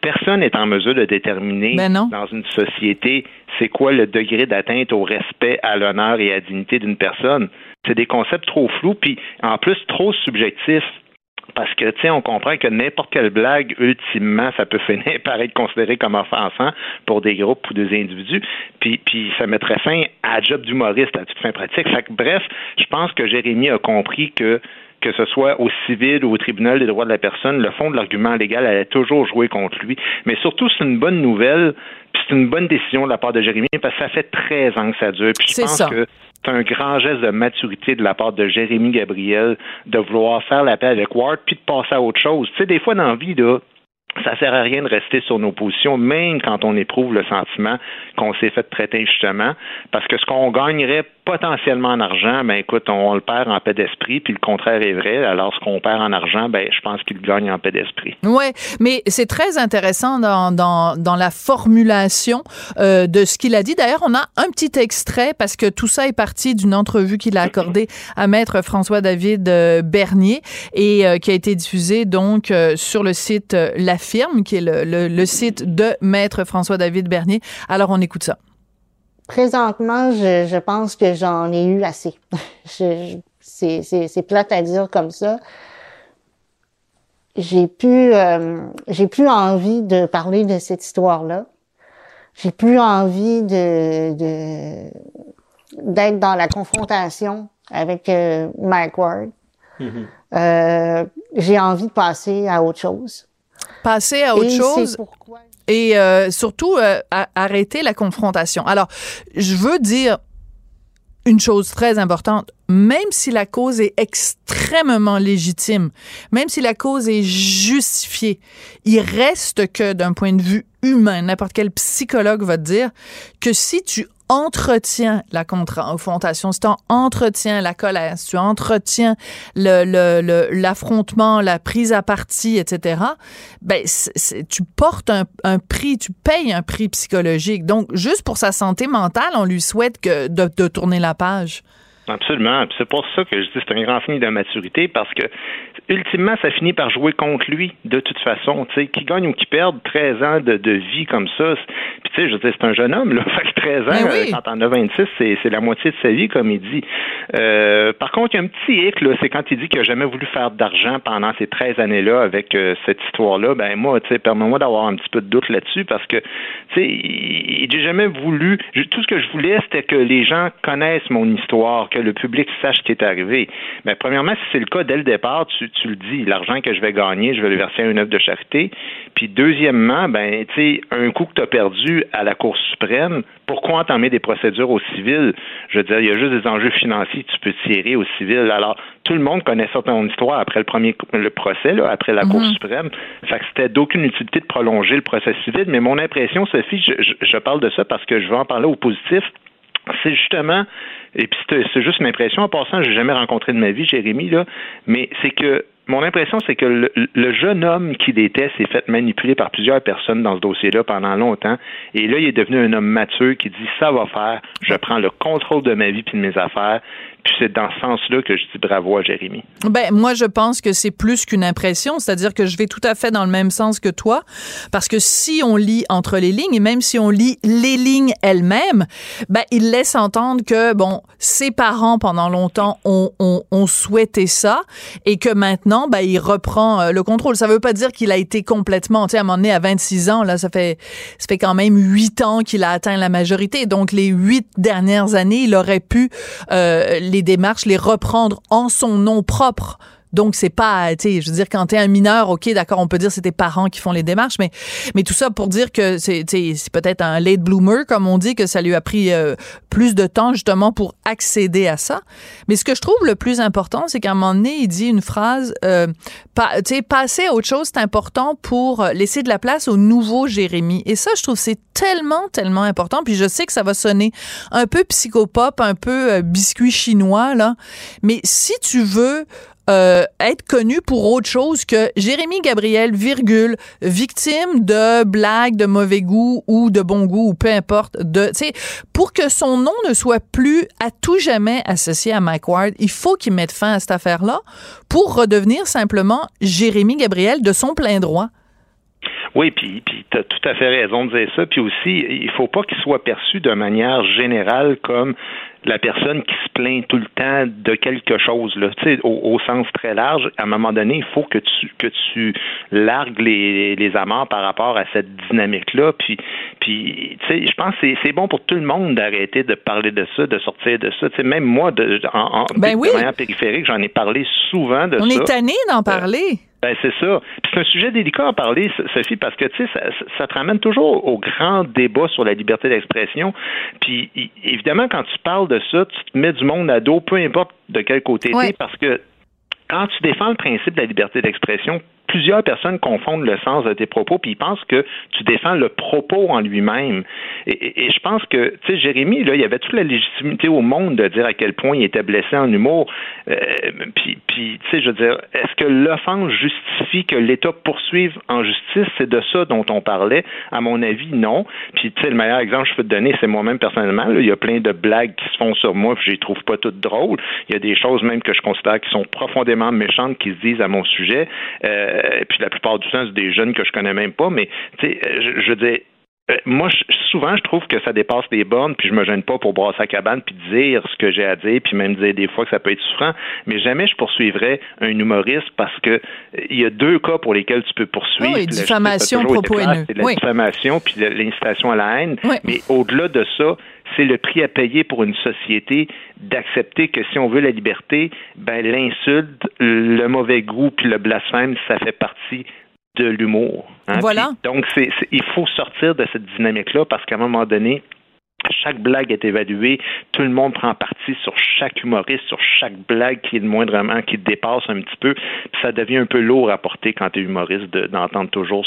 S8: personne n'est en mesure de déterminer
S3: ben
S8: dans une société c'est quoi le degré d'atteinte au respect, à l'honneur et à la dignité d'une personne. C'est des concepts trop flous, puis en plus trop subjectifs. Parce que, tu sais, on comprend que n'importe quelle blague, ultimement, ça peut <laughs> finir par être considéré comme offensant pour des groupes ou des individus. Puis, puis ça mettrait fin à job d'humoriste à toute fin pratique. Fait que, bref, je pense que Jérémy a compris que que ce soit au civil ou au tribunal des droits de la personne, le fond de l'argument légal allait toujours jouer contre lui. Mais surtout, c'est une bonne nouvelle, puis c'est une bonne décision de la part de Jérémy, parce que ça fait 13 ans que ça dure. Puis je pense que c'est un grand geste de maturité de la part de Jérémy Gabriel de vouloir faire la paix avec Ward, puis de passer à autre chose. Tu sais, des fois dans la vie, là, ça sert à rien de rester sur nos positions, même quand on éprouve le sentiment qu'on s'est fait traiter injustement, parce que ce qu'on gagnerait potentiellement en argent, ben écoute, on, le perd en paix d'esprit, puis le contraire est vrai. Alors, ce qu'on perd en argent, ben je pense qu'il gagne en paix d'esprit.
S3: Ouais, mais c'est très intéressant dans, dans, dans la formulation euh, de ce qu'il a dit. D'ailleurs, on a un petit extrait parce que tout ça est parti d'une entrevue qu'il a accordée à maître François-David euh, Bernier et euh, qui a été diffusée donc sur le site La Firme, qui est le, le, le site de maître François-David Bernier. Alors, on écoute ça.
S9: Présentement, je, je pense que j'en ai eu assez. <laughs> c'est plate à dire comme ça. J'ai plus, euh, j'ai plus envie de parler de cette histoire-là. J'ai plus envie de, de d'être dans la confrontation avec euh, Mike Ward. Mm-hmm. euh, j'ai envie de passer à autre chose.
S3: Passer à autre chose? Pourquoi et euh, surtout euh, arrêter la confrontation. Alors, je veux dire une chose très importante, même si la cause est extrêmement légitime, même si la cause est justifiée, il reste que d'un point de vue humain, n'importe quel psychologue va te dire que si tu entretiens la confrontation, si tu entretiens la colère, si tu entretiens l'affrontement, le, la prise à partie, etc., ben, tu portes un, prix, tu payes un prix psychologique. Donc, juste pour sa santé mentale, on lui souhaite que de, de tourner la page.
S8: Absolument. C'est pour ça que je dis c'est un grand signe de maturité parce que ultimement, ça finit par jouer contre lui de toute façon. Tu sais, qui gagne ou qui perd 13 ans de, de vie comme ça. Puis tu sais, je veux dire, c'est un jeune homme, là. <laughs> Fait que 13 ans,
S3: Ben
S8: euh, quand on a 26, c'est, c'est la moitié de sa vie, comme il dit. Euh, par contre, il y a un petit hic, là, c'est quand il dit qu'il n'a jamais voulu faire d'argent pendant ces 13 années-là avec euh, cette histoire-là. Ben moi, tu sais, permets-moi d'avoir un petit peu de doute là-dessus parce que, tu sais, j'ai jamais voulu. Tout ce que je voulais, c'était que les gens connaissent mon histoire, que le public sache ce qui est arrivé. Mais ben, premièrement, si c'est le cas dès le départ, tu, tu le dis, l'argent que je vais gagner, je vais le verser à une œuvre de charité. Puis deuxièmement, ben, tu sais, un coup que tu as perdu à la Cour suprême, pourquoi entamer des procédures au civil? Je veux dire, il y a juste des enjeux financiers que tu peux tirer au civil. Alors, tout le monde connaît ça ton histoire après le premier le procès, là, après la Cour suprême. Fait que c'était d'aucune utilité de prolonger le procès civil. Mais mon impression, Sophie, je, je, je parle de ça parce que je veux en parler au positif c'est justement, et puis c'est juste une impression, en passant, j'ai jamais rencontré de ma vie Jérémy, là, mais c'est que mon impression, c'est que le, jeune homme qu'il était s'est fait manipuler par plusieurs personnes dans ce dossier-là pendant longtemps. Et là, il est devenu un homme mature qui dit ça va faire, je prends le contrôle de ma vie puis de mes affaires. C'est dans ce sens-là que je dis bravo à Jérémy.
S3: Ben moi je pense que c'est plus qu'une impression, c'est-à-dire que je vais tout à fait dans le même sens que toi, parce que si on lit entre les lignes et même si on lit les lignes elles-mêmes, ben il laisse entendre que bon ses parents pendant longtemps ont, ont, ont souhaité ça et que maintenant ben il reprend euh, le contrôle. Ça veut pas dire qu'il a été complètement, tu sais à un moment donné à 26 ans là, ça fait ça fait quand même huit ans qu'il a atteint la majorité, donc les huit dernières années il aurait pu euh, démarches, les reprendre en son nom propre. Donc c'est pas, tu sais, je veux dire quand t'es un mineur, ok, d'accord, on peut dire c'est tes parents qui font les démarches, mais mais tout ça pour dire que c'est c'est peut-être un late bloomer comme on dit que ça lui a pris euh, plus de temps justement pour accéder à ça. Mais ce que je trouve le plus important, c'est qu'à un moment donné, il dit une phrase, euh, pa, tu sais, passer à autre chose, c'est important pour laisser de la place au nouveau Jérémy. Et ça, je trouve c'est tellement tellement important. Puis je sais que ça va sonner un peu psychopop, un peu euh, biscuit chinois là, mais si tu veux euh, être connu pour autre chose que Jérémy Gabriel, virgule, victime de blagues de mauvais goût ou de bon goût ou peu importe, de, pour que son nom ne soit plus à tout jamais associé à Mike Ward, il faut qu'il mette fin à cette affaire-là pour redevenir simplement Jérémy Gabriel de son plein droit.
S8: Oui, puis, puis tu as tout à fait raison de dire ça. Puis aussi, il faut pas qu'il soit perçu de manière générale comme la personne qui se plaint tout le temps de quelque chose, là, au, au sens très large, à un moment donné, il faut que tu que tu largues les, les amants par rapport à cette dynamique-là. Puis, puis je pense que c'est bon pour tout le monde d'arrêter de parler de ça, de sortir de ça. sais même moi, de, en, en
S3: ben oui.
S8: manière périphérique, j'en ai parlé souvent de
S3: On
S8: ça.
S3: On est tanné d'en parler.
S8: Ben, c'est ça. c'est un sujet délicat à parler, Sophie, parce que tu sais, ça, ça, te ramène toujours au grand débat sur la liberté d'expression. Puis évidemment, quand tu parles de ça, tu te mets du monde à dos, peu importe de quel côté tu es, parce que quand tu défends le principe de la liberté d'expression, plusieurs personnes confondent le sens de tes propos, puis ils pensent que tu défends le propos en lui-même. Et, et, je pense que, tu sais, Jérémy, là, il avait toute la légitimité au monde de dire à quel point il était blessé en humour. Euh, puis, puis tu sais, je veux dire, est-ce que l'offense justifie que l'État poursuive en justice? C'est de ça dont on parlait. À mon avis, non. Puis, tu sais, le meilleur exemple que je peux te donner, c'est moi-même personnellement. Il y a plein de blagues qui se font sur moi, puis je les trouve pas toutes drôles. Il y a des choses même que je considère qui sont profondément méchantes qui se disent à mon sujet. Euh, et puis la plupart du temps, c'est des jeunes que je connais même pas, mais tu sais, je, je veux dire, moi, je, souvent, je trouve que ça dépasse les bornes, puis je me gêne pas pour brasser la cabane, puis dire ce que j'ai à dire, puis même dire des fois que ça peut être souffrant. Mais jamais je poursuivrais un humoriste parce que il y a deux cas pour lesquels tu peux poursuivre.
S3: Oui, diffamation, propos haineux.
S8: C'est la
S3: oui.
S8: diffamation, puis l'incitation à la haine.
S3: Oui.
S8: Mais au-delà de ça, c'est le prix à payer pour une société d'accepter que si on veut la liberté, ben l'insulte, le mauvais goût puis le blasphème, ça fait partie de l'humour. Hein?
S3: Voilà.
S8: Puis, donc, c'est, il faut sortir de cette dynamique-là parce qu'à un moment donné, chaque blague est évaluée, tout le monde prend parti sur chaque humoriste, sur chaque blague qui est le moindrement, qui dépasse un petit peu, puis ça devient un peu lourd à porter quand tu es humoriste d'entendre toujours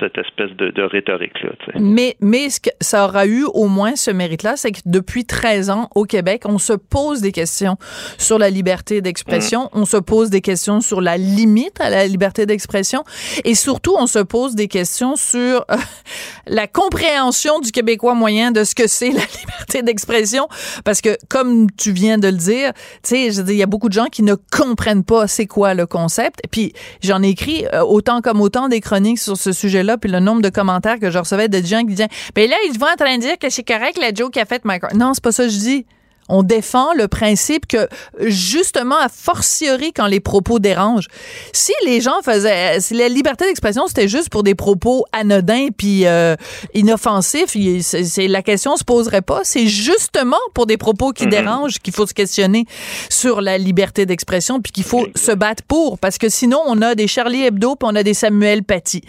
S8: cette espèce de, rhétorique-là.
S3: Mais, mais ce que ça aura eu au moins ce mérite-là, c'est que depuis 13 ans au Québec, on se pose des questions sur la liberté d'expression, mm. on se pose des questions sur la limite à la liberté d'expression, et surtout, on se pose des questions sur euh, <laughs> la compréhension du Québécois moyen de ce que c'est la <laughs> liberté d'expression parce que comme tu viens de le dire, tu sais, il y a beaucoup de gens qui ne comprennent pas c'est quoi le concept. Puis j'en ai écrit euh, autant comme autant des chroniques sur ce sujet-là, puis le nombre de commentaires que je recevais de gens qui disaient "Ben là, ils vont en train de dire que c'est correct la joke qu'a fait Mike." Non, c'est pas ça que je dis on défend le principe que justement à fortiori quand les propos dérangent, si les gens faisaient si la liberté d'expression c'était juste pour des propos anodins puis euh, inoffensifs, c'est la question se poserait pas, c'est justement pour des propos qui mm-hmm. dérangent qu'il faut se questionner sur la liberté d'expression puis qu'il faut se battre pour parce que sinon on a des Charlie Hebdo puis on a des Samuel Paty.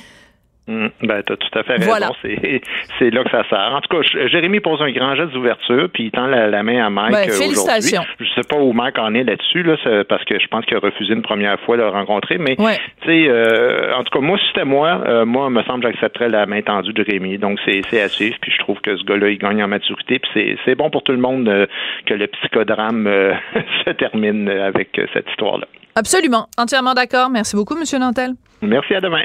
S8: Mmh, ben, tu as tout à fait raison. C'est là que ça sert. En tout cas, Jérémy pose un grand geste d'ouverture, puis il tend la, main à Mike. Ben,
S3: euh, félicitations.
S8: Je sais pas où Mike en est là-dessus, là, parce que je pense qu'il a refusé une première fois de le rencontrer. Mais, tu sais, euh, en tout cas, moi, si c'était moi, euh, moi, me semble que j'accepterais la main tendue de Jérémy. Donc, c'est à suivre. Puis, je trouve que ce gars-là, il gagne en maturité. Puis, c'est bon pour tout le monde que le psychodrame <laughs> se termine avec cette histoire-là.
S3: Absolument. Entièrement d'accord. Merci beaucoup, M. Nantel.
S8: Merci. À demain.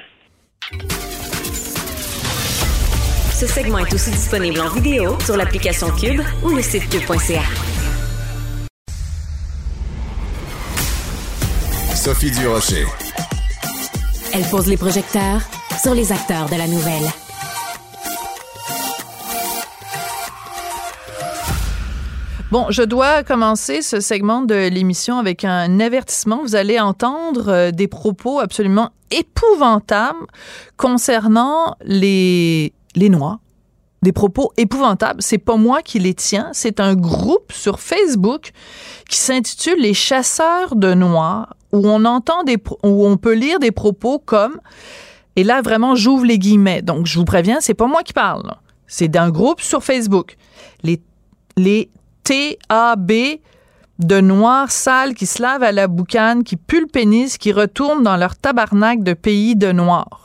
S1: Ce segment est aussi disponible en vidéo sur l'application Cube ou le site cube.ca.
S2: Sophie Durocher.
S1: Elle pose les projecteurs sur les acteurs de la nouvelle.
S3: Bon, je dois commencer ce segment de l'émission avec un avertissement. Vous allez entendre euh, des propos absolument épouvantables concernant les les Noirs. Des propos épouvantables. C'est pas moi qui les tiens. C'est un groupe sur Facebook qui s'intitule Les chasseurs de Noirs, où on entend des, où on peut lire des propos comme, et là vraiment j'ouvre les guillemets. Donc je vous préviens, c'est pas moi qui parle. C'est d'un groupe sur Facebook. Les, les TAB de noirs sales qui se lavent à la boucane, qui puent le pénis, qui retournent dans leur tabarnak de pays de noirs.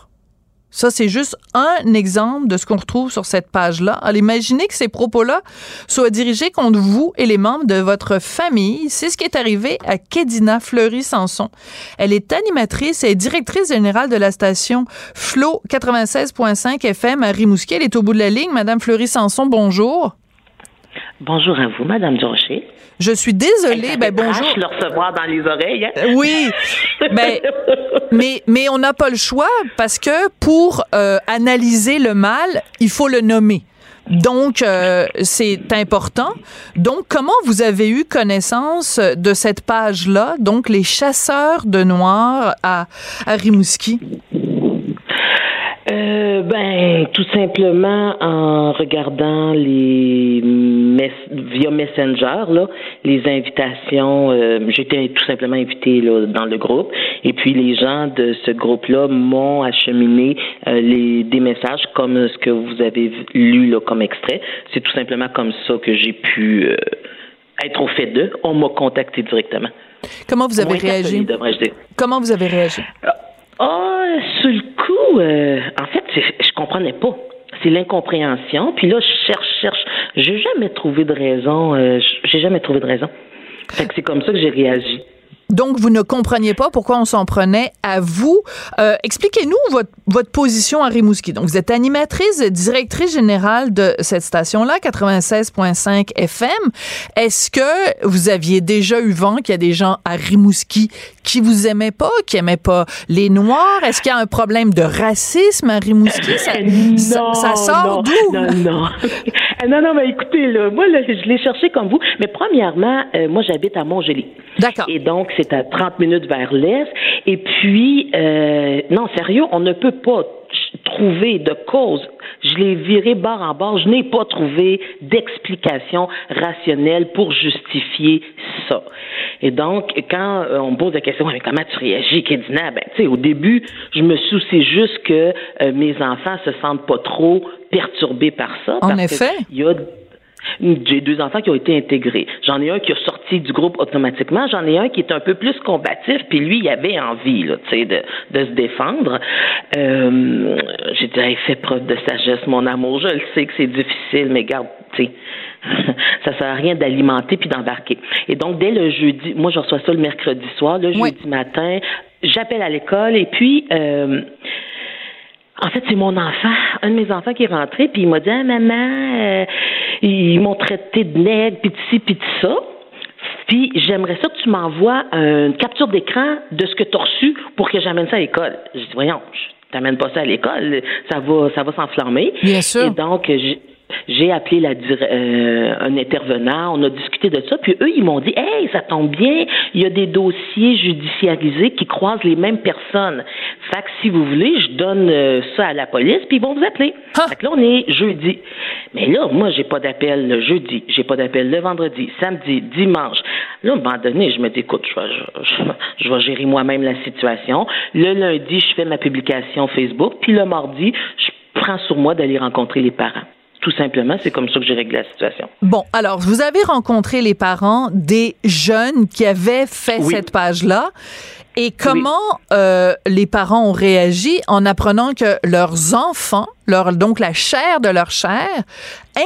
S3: Ça, c'est juste un exemple de ce qu'on retrouve sur cette page-là. Alors, imaginez que ces propos-là soient dirigés contre vous et les membres de votre famille. C'est ce qui est arrivé à Kedina Fleury-Sanson. Elle est animatrice et directrice générale de la station Flo 96.5 FM à Rimouski. Elle est au bout de la ligne. Madame Fleury-Sanson, bonjour.
S10: Bonjour à vous, Madame Durocher.
S3: Je suis désolée. Ben bonjour.
S10: le recevoir dans les oreilles. Hein?
S3: Euh, oui. <laughs> ben, mais mais on n'a pas le choix parce que pour euh, analyser le mal, il faut le nommer. Donc, euh, c'est important. Donc, comment vous avez eu connaissance de cette page-là, donc les chasseurs de noirs à, à Rimouski?
S10: Euh, ben, tout simplement en regardant les via Messenger là, les invitations. Euh, J'étais tout simplement invité là, dans le groupe, et puis les gens de ce groupe-là m'ont acheminé euh, les des messages comme ce que vous avez lu là comme extrait. C'est tout simplement comme ça que j'ai pu euh, être au fait d'eux. On m'a contacté directement.
S3: Comment vous avez réagi? Comment vous avez réagi?
S10: Ah, sur le coup, euh, en fait, je comprenais pas. C'est l'incompréhension. Puis là, je cherche, cherche. J'ai jamais trouvé de raison. Euh, j'ai jamais trouvé de raison. C'est comme ça que j'ai réagi.
S3: Donc, vous ne compreniez pas pourquoi on s'en prenait à vous. Euh, expliquez-nous votre, votre position à Rimouski. Donc, vous êtes animatrice, directrice générale de cette station-là, 96.5 FM. Est-ce que vous aviez déjà eu vent qu'il y a des gens à Rimouski qui vous aimaient pas, qui aimaient pas les Noirs? Est-ce qu'il y a un problème de racisme à Rimouski? Ça,
S10: non,
S3: ça, sort d'où?
S10: Non, non. <laughs> non, non, mais écoutez, là, moi, là, je l'ai cherché comme vous. Mais premièrement, euh, moi, j'habite à Montgély.
S3: D'accord.
S10: Et donc, c'est à 30 minutes vers l'est. Et puis, euh, non, sérieux, on ne peut pas trouver de cause. Je l'ai viré barre en barre. Je n'ai pas trouvé d'explication rationnelle pour justifier ça. Et donc, quand euh, on me pose la question, mais comment tu réagis, Kédina? Ben, tu sais, au début, je me soucie juste que euh, mes enfants se sentent pas trop perturbés par ça.
S3: En effet.
S10: Il y a J'ai deux enfants qui ont été intégrés. J'en ai un qui a sorti du groupe automatiquement. J'en ai un qui est un peu plus combatif, puis lui, il avait envie là, de, de se défendre. Euh, j'ai dit, hey, fais preuve de sagesse, mon amour. Je le sais que c'est difficile, mais garde, tu sais, <laughs> ça sert à rien d'alimenter puis d'embarquer. Et donc, dès le jeudi, moi, je reçois ça le mercredi soir, le jeudi matin, j'appelle à l'école et puis... Euh, en fait, c'est mon enfant, un de mes enfants qui est rentré, puis il m'a dit ah, maman, euh, ils m'ont traité de nègre, puis de ci, puis de ça. Puis j'aimerais ça que tu m'envoies une capture d'écran de ce que tu as reçu pour que j'amène ça à l'école. Je dis voyons, je t'amène pas ça à l'école, ça va, ça va s'enflammer.
S3: Bien sûr.
S10: Et donc j'ai appelé la, euh, un intervenant, on a discuté de ça, puis eux, ils m'ont dit Hey, ça tombe bien, il y a des dossiers judiciarisés qui croisent les mêmes personnes. Fait que si vous voulez, je donne euh, ça à la police, puis ils vont vous appeler. Fait que là, on est jeudi. Mais là, moi, j'ai pas d'appel le jeudi, j'ai pas d'appel le vendredi, samedi, dimanche. Là, à un moment donné, je me dis écoute, je vais, je, je vais gérer moi-même la situation. Le lundi, je fais ma publication Facebook, puis le mardi, je prends sur moi d'aller rencontrer les parents. Tout simplement, c'est comme ça que j'ai réglé la situation.
S3: Bon, alors, vous avez rencontré les parents des jeunes qui avaient fait cette page-là. Et comment euh, les parents ont réagi en apprenant que leurs enfants, leur, donc la chair de leur chair,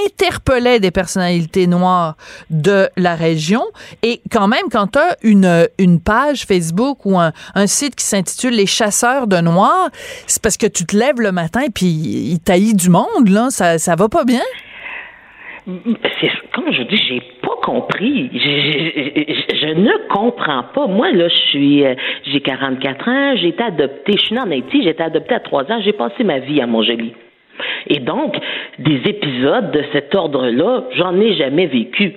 S3: interpellaient des personnalités noires de la région? Et quand même, quand tu as une, une page Facebook ou un, un site qui s'intitule Les chasseurs de noirs, c'est parce que tu te lèves le matin et puis il taillit du monde, là. Ça, ça va pas bien?
S10: Comme je dis, j'ai pas compris. Je, je, ne comprends pas. Moi là, je suis, euh, j'ai 44 ans, j'ai été adoptée. Je suis née en Haïti, j'ai été adoptée à 3 ans. J'ai passé ma vie à Montjoly. Et donc, des épisodes de cet ordre-là, j'en ai jamais vécu.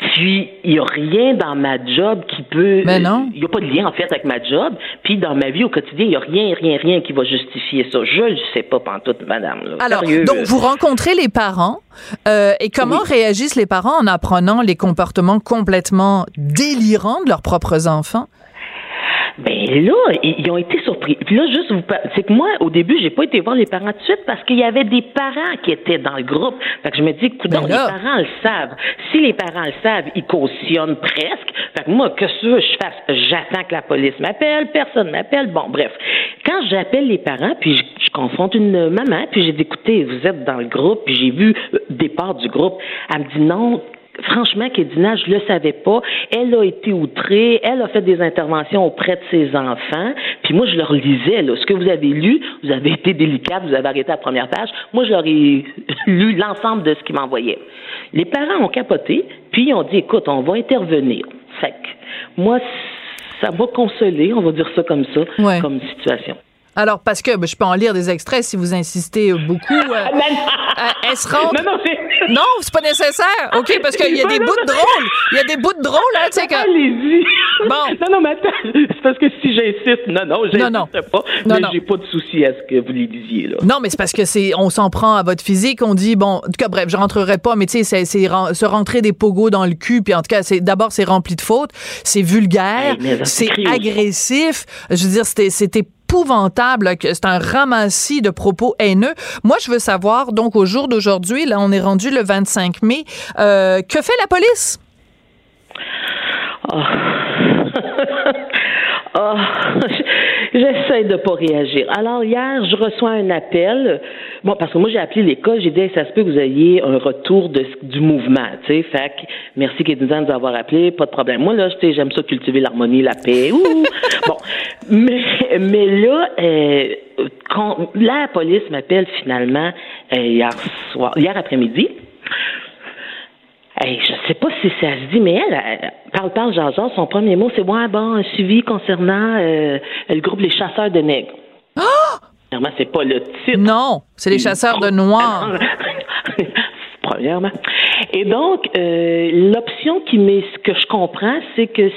S10: Puis, il n'y a rien dans ma job qui peut.
S3: Mais non.
S10: Il n'y a pas de lien, en fait, avec ma job. Puis, dans ma vie au quotidien, il n'y a rien, rien, rien qui va justifier ça. Je ne sais pas, pantoute, madame. Là.
S3: Alors,
S10: Sérieux,
S3: donc,
S10: là.
S3: vous rencontrez les parents. Euh, et comment réagissent les parents en apprenant les comportements complètement délirants de leurs propres enfants?
S10: Ben là, ils ont été surpris. Puis là, juste vous c'est que moi, au début, j'ai pas été voir les parents tout de suite parce qu'il y avait des parents qui étaient dans le groupe. Fait que je me dis, écoute,
S3: Ben
S10: les parents le savent. Si les parents le savent, ils cautionnent presque. Fait que moi, que ce que je fasse, j'attends que la police m'appelle, personne m'appelle. Bon, bref. Quand j'appelle les parents, puis je, je confronte une maman, puis j'ai dit, écoutez, vous êtes dans le groupe, puis j'ai vu le départ du groupe. Elle me dit non, Franchement, Kédina, je le savais pas. Elle a été outrée, elle a fait des interventions auprès de ses enfants. Puis moi, je leur lisais, là, ce que vous avez lu, vous avez été délicate, vous avez arrêté à la première page. Moi, je leur ai <laughs> lu l'ensemble de ce qu'ils m'envoyaient. Les parents ont capoté, puis ils ont dit, écoute, on va intervenir. Fait que moi, ça m'a consolé, on va dire ça comme ça,
S3: Ouais.
S10: comme situation.
S3: Alors, parce que ben, je peux en lire des extraits si vous insistez beaucoup. <laughs> euh, euh, elle se rend.
S10: Non, non, c'est.
S3: Non, c'est pas nécessaire. OK, parce qu'il y a des bouts de drôles. Il y a des bouts de drôles, là, tu sais, que.
S10: Allez-y.
S3: Bon. <laughs>
S10: Non, non, mais attends. C'est parce que si j'insiste, non, non, j'insiste pas.
S3: Non,
S10: mais
S3: non.
S10: j'ai pas de souci à ce que vous les lisiez, là.
S3: Non, mais c'est parce que c'est, on s'en prend à votre physique. On dit, bon, en tout cas, bref, je rentrerai pas, mais tu sais, c'est, se rentrer des pogos dans le cul. Puis en tout cas, c'est, d'abord, c'est rempli de fautes. C'est vulgaire.
S10: Hey,
S3: c'est agressif. Je veux dire, c'était, c'était c'est un ramassis de propos haineux. Moi, je veux savoir, donc, au jour d'aujourd'hui, là, on est rendu le 25 mai, euh, que fait la police?
S10: Oh, <laughs> <laughs> j'essaie de pas réagir. Alors hier, je reçois un appel. Bon, parce que moi j'ai appelé l'école, j'ai dit Hey, ça se peut que vous ayez un retour de, du mouvement, tu sais. Fait que merci Kédouza de nous avoir appelé, pas de problème. Moi là, sais, j'aime ça cultiver l'harmonie, la paix. Ouh. <laughs> bon, mais mais là, euh, quand la police m'appelle finalement euh, hier soir, hier après-midi. Hey, je sais pas si ça se dit, mais elle, elle parle, parle, genre, genre, son premier mot, c'est ouais, bon, un suivi concernant euh, le groupe Les Chasseurs de Nègres. Premièrement, c'est pas le titre.
S3: Non, c'est les chasseurs de noirs. <laughs>
S10: Premièrement. Et donc, euh, l'option qui m'est, ce que je comprends, c'est que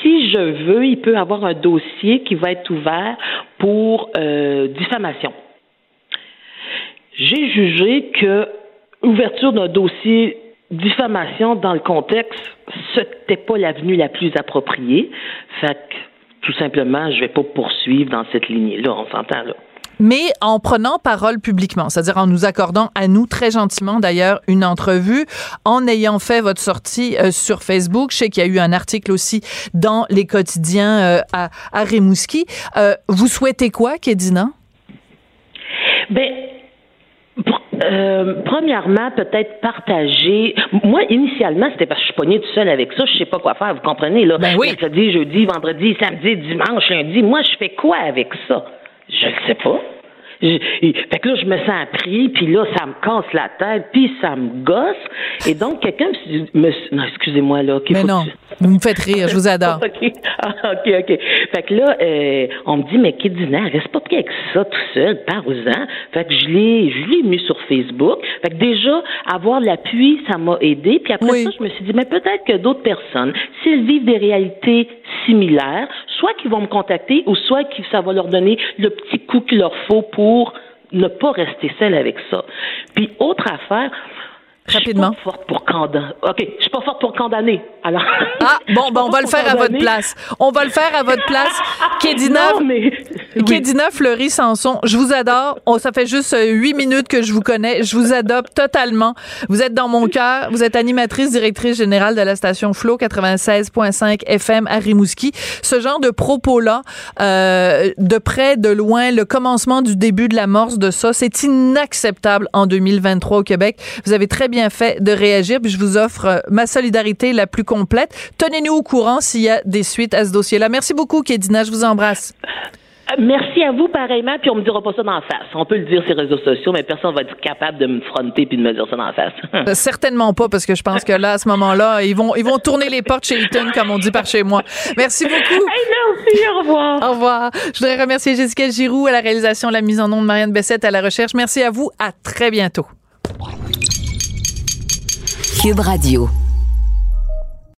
S10: si je veux, il peut avoir un dossier qui va être ouvert pour euh, diffamation. J'ai jugé que ouverture d'un dossier diffamation dans le contexte, c'était pas l'avenue la plus appropriée. Fait que, tout simplement, je vais pas poursuivre dans cette lignée-là, on s'entend là.
S3: Mais en prenant parole publiquement, c'est-à-dire en nous accordant à nous très gentiment d'ailleurs une entrevue, en ayant fait votre sortie euh, sur Facebook. Je sais qu'il y a eu un article aussi dans les quotidiens euh, à, à Rimouski. Euh, vous souhaitez quoi, Kédina?
S10: Ben, euh, premièrement, peut-être partager. Moi, initialement, c'était parce que je suis poignée tout seul avec ça. Je sais pas quoi faire. Vous comprenez là
S3: Ben oui.
S10: Mercredi, jeudi, vendredi, samedi, dimanche, lundi. Moi, je fais quoi avec ça? Je ne sais pas. Je- et- fait que là, je me sens pris, puis là, ça me casse la tête, puis ça me gosse. Et donc, quelqu'un me, non, excusez-moi là.
S3: Mais non,
S10: que-
S3: vous me faites rire, je vous adore. <laughs>
S10: OK. Ah, OK, OK. Fait que là, euh, on me dit, mais Kédina, reste pas pris avec ça tout seul, parle-en. Fait que je l'ai, je l'ai mis sur Facebook. Fait que déjà, avoir l'appui, ça m'a aidé. Puis après ça, je me suis dit, mais peut-être que d'autres personnes, s'ils vivent des réalités similaires, soit qu'ils vont me contacter ou soit que ça va leur donner le petit coup qu'il leur faut pour ne pas rester seul avec ça. Puis, autre affaire,
S3: Rapidement.
S10: Je suis pas forte pour condamner. OK, je suis pas forte pour condamner. Alors.
S3: Ah, bon, <laughs> ben, on va le faire à votre place. On va le faire à votre place. <laughs> Kédina,
S10: mais- <laughs>
S3: Kédina Fleury Sanson, je vous adore. Ça fait juste euh, huit minutes que je vous connais. Je vous adopte totalement. Vous êtes dans mon cœur. Vous êtes animatrice, directrice générale de la station Flow 96.5 FM à Rimouski. Ce genre de propos-là, euh, de près, de loin, le commencement du début de l'amorce de ça, c'est inacceptable en 2023 au Québec. Vous avez très bien fait de réagir, puis je vous offre euh, ma solidarité la plus complète. Tenez-nous au courant s'il y a des suites à ce dossier-là. Merci beaucoup, Kédina. Je vous embrasse.
S10: Euh, Merci à vous pareillement, puis on me dira pas ça d'en face. On peut le dire sur les réseaux sociaux, mais personne va être capable de me fronter puis de me dire ça d'en face. <laughs>
S3: Euh, Certainement pas, parce que je pense que là, à ce moment-là, ils vont, ils vont tourner les portes chez Eaton, comme on dit par chez moi. Merci beaucoup.
S10: merci, au revoir.
S3: Au revoir. Je voudrais remercier Jessica Giroux à la réalisation, la mise en nom de Marianne Bessette à la recherche. Merci à vous. À très bientôt.
S11: Cube Radio.